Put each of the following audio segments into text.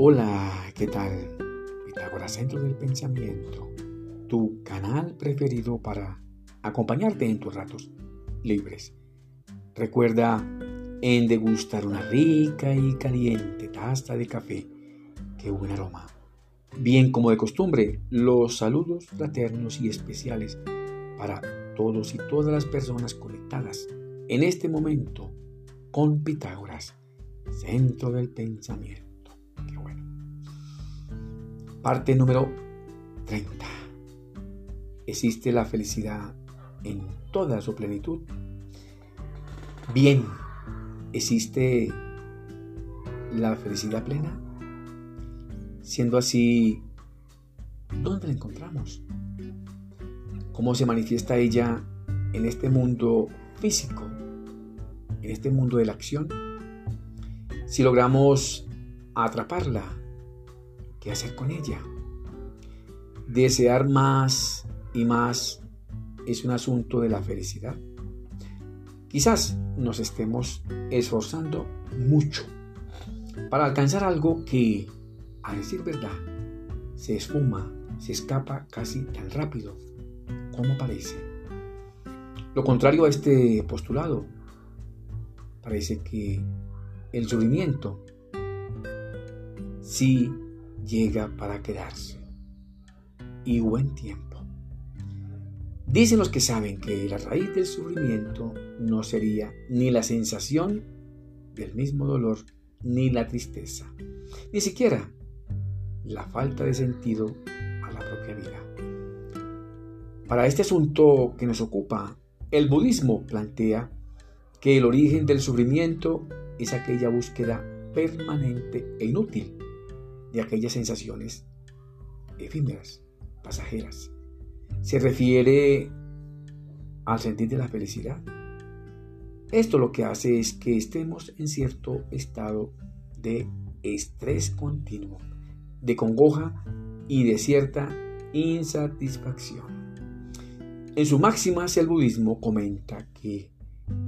Hola, ¿qué tal? Pitágoras Centro del Pensamiento, tu canal preferido para acompañarte en tus ratos libres. Recuerda en degustar una rica y caliente taza de café. ¡Qué buen aroma! Bien como de costumbre, los saludos fraternos y especiales para todos y todas las personas conectadas en este momento con Pitágoras, centro del pensamiento. Parte número 30. ¿Existe la felicidad en toda su plenitud? Bien, ¿existe la felicidad plena? Siendo así, ¿dónde la encontramos? ¿Cómo se manifiesta ella en este mundo físico, en este mundo de la acción? Si logramos atraparla, ¿qué hacer con ella? Desear más y más es un asunto de la felicidad. Quizás nos estemos esforzando mucho para alcanzar algo que, a decir verdad, se esfuma, se escapa casi tan rápido como parece. Lo contrario a este postulado, parece que el sufrimiento sí llega para quedarse y buen tiempo. Dicen los que saben que la raíz del sufrimiento no sería ni la sensación del mismo dolor ni la tristeza, ni siquiera la falta de sentido a la propia vida. Para este asunto que nos ocupa, el budismo plantea que el origen del sufrimiento es aquella búsqueda permanente e inútil aquellas sensaciones efímeras, pasajeras se refiere al sentir de la felicidad. Esto lo que hace es que estemos en cierto estado de estrés continuo, de congoja y de cierta insatisfacción. En su máximas el budismo comenta que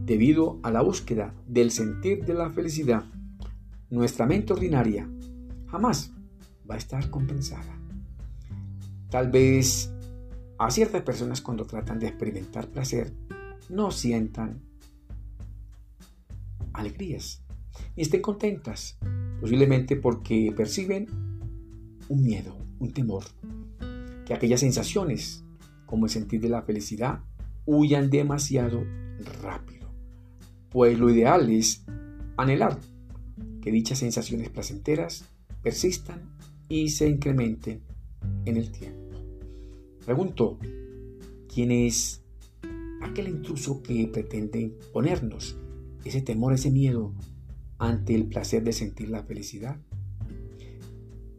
debido a la búsqueda del sentir de la felicidad, nuestra mente ordinaria jamás va a estar compensada. Tal vez a ciertas personas cuando tratan de experimentar placer no sientan alegrías ni estén contentas, posiblemente porque perciben un miedo, un temor, que aquellas sensaciones, como el sentir de la felicidad, huyan demasiado rápido. Pues lo ideal es anhelar que dichas sensaciones placenteras persistan y se incrementen en el tiempo. Pregunto, ¿quién es aquel intruso que pretende imponernos ese temor, ese miedo ante el placer de sentir la felicidad?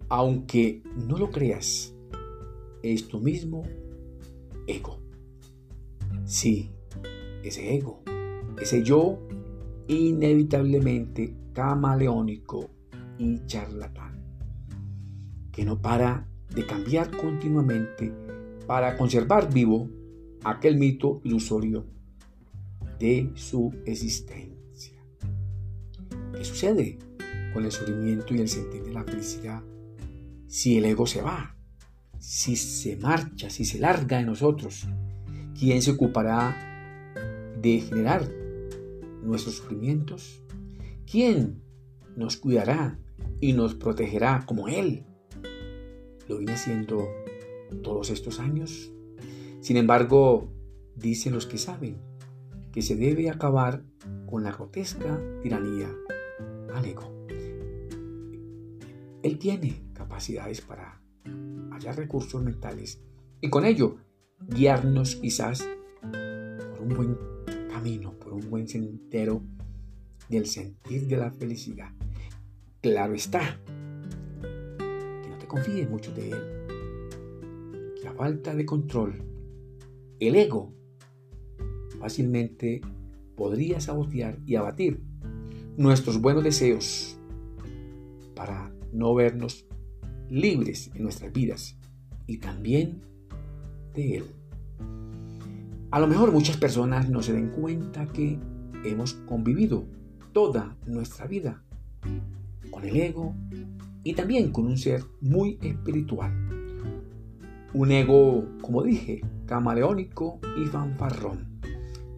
Aunque no lo creas, es tu mismo ego. Sí, ese ego, ese yo inevitablemente camaleónico y charlatán, que no para de cambiar continuamente para conservar vivo aquel mito ilusorio de su existencia. ¿Qué sucede con el sufrimiento y el sentir de la felicidad si el ego se va? Si se marcha, si se larga de nosotros, ¿quién se ocupará de generar nuestros sufrimientos? ¿Quién nos cuidará y nos protegerá como Él lo viene haciendo todos estos años. Sin embargo, dicen los que saben que se debe acabar con la grotesca tiranía al ego. Él tiene capacidades para hallar recursos mentales y con ello guiarnos quizás por un buen camino, por un buen sendero del sentir de la felicidad. Claro está, confíes mucho de él, falta de control, el ego, fácilmente podría sabotear y abatir nuestros buenos deseos para no vernos libres en nuestras vidas y también de él. A lo mejor muchas personas no se den cuenta que hemos convivido toda nuestra vida con el ego y también con un ser muy espiritual. Un ego, como dije, camaleónico y fanfarrón,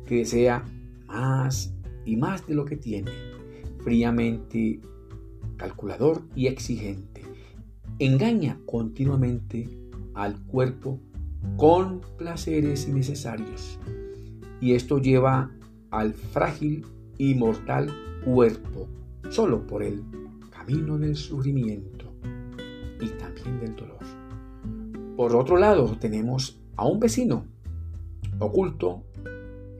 que desea más y más de lo que tiene, fríamente calculador y exigente. Engaña continuamente al cuerpo con placeres innecesarios. Y esto lleva al frágil y mortal cuerpo solo por el camino del sufrimiento y también del dolor. Por otro lado, tenemos a un vecino oculto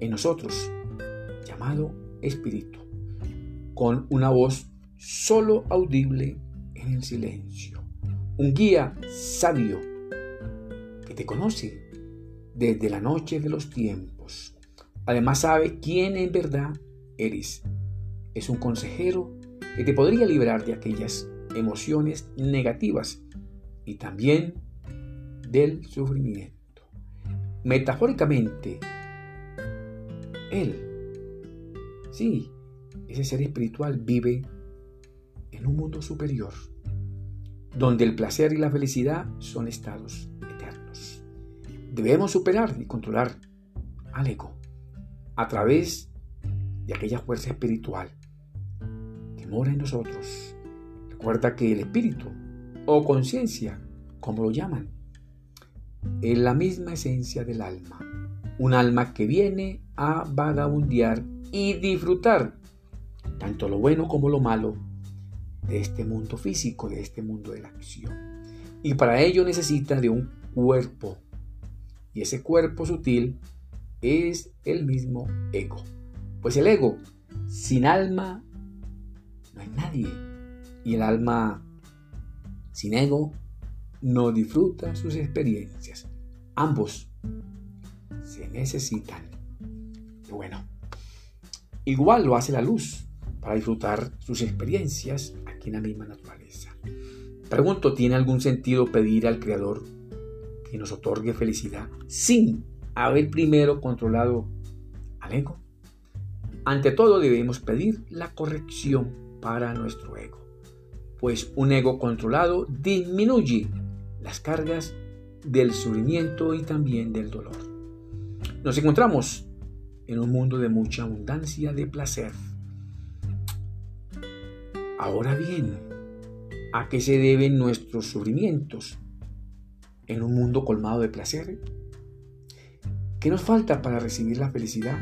en nosotros, llamado Espíritu, con una voz solo audible en el silencio. Un guía sabio que te conoce desde la noche de los tiempos. Además sabe quién en verdad eres. Es un consejero que te podría librar de aquellas emociones negativas y también del sufrimiento. Metafóricamente, Él, sí, ese ser espiritual vive en un mundo superior, donde el placer y la felicidad son estados eternos. Debemos superar y controlar al ego a través de aquella fuerza espiritual mora en nosotros. Recuerda que el espíritu o conciencia, como lo llaman, es la misma esencia del alma. Un alma que viene a vagabundear y disfrutar tanto lo bueno como lo malo de este mundo físico, de este mundo de la acción. Y para ello necesita de un cuerpo. Y ese cuerpo sutil es el mismo ego. Pues el ego sin alma nadie. Y el alma sin ego no disfruta sus experiencias. Ambos se necesitan. bueno, igual lo hace la luz para disfrutar sus experiencias aquí en la misma naturaleza. Pregunto, ¿tiene algún sentido pedir al Creador que nos otorgue felicidad sin haber primero controlado al ego? Ante todo debemos pedir la corrección para nuestro ego, pues un ego controlado disminuye las cargas del sufrimiento y también del dolor. Nos encontramos en un mundo de mucha abundancia de placer. Ahora bien, ¿a qué se deben nuestros sufrimientos en un mundo colmado de placer? ¿Qué nos falta para recibir la felicidad?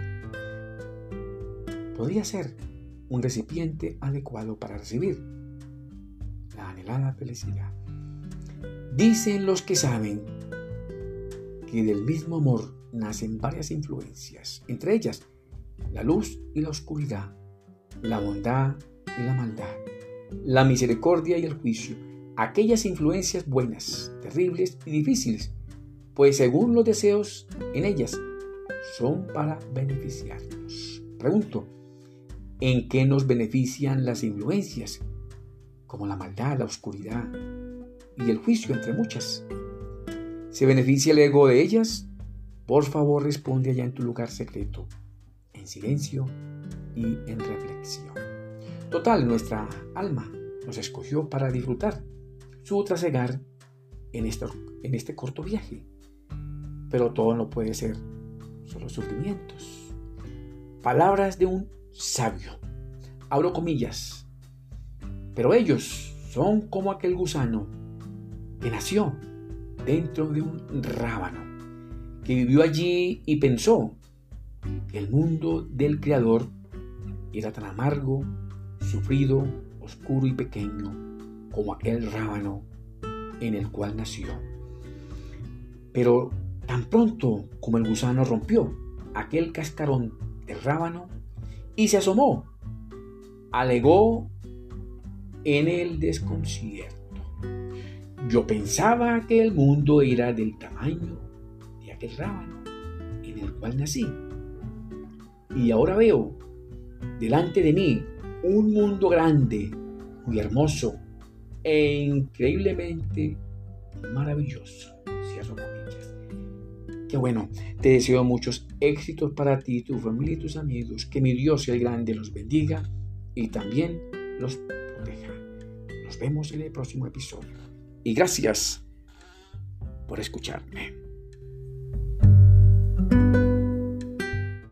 Podría ser un recipiente adecuado para recibir la anhelada felicidad. Dicen los que saben que del mismo amor nacen varias influencias, entre ellas la luz y la oscuridad, la bondad y la maldad, la misericordia y el juicio, aquellas influencias buenas, terribles y difíciles, pues según los deseos en ellas son para beneficiarnos. Pregunto, ¿en qué nos benefician las influencias? Como la maldad, la oscuridad, y el juicio, entre muchas. ¿Se beneficia el ego de ellas? Por favor, responde allá en tu lugar secreto, en silencio y en reflexión. Total, nuestra alma nos escogió para disfrutar su trasegar en, en este corto viaje. Pero todo no puede ser solo sufrimientos. Palabras de un sabio. Abro comillas. Pero ellos son como aquel gusano que nació dentro de un rábano, que vivió allí y pensó que el mundo del Creador era tan amargo, sufrido, oscuro y pequeño como aquel rábano en el cual nació. Pero tan pronto como el gusano rompió aquel cascarón del rábano y se asomó, alegó en el desconcierto. Yo pensaba que el mundo era del tamaño de aquel rábano en el cual nací. Y ahora veo delante de mí un mundo grande, muy hermoso e increíblemente maravilloso. Cierro comillas. Qué bueno, te deseo muchos éxitos para ti, tu familia y tus amigos. Que mi Dios, el grande, los bendiga y también los proteja. Nos vemos en el próximo episodio. Y gracias por escucharme.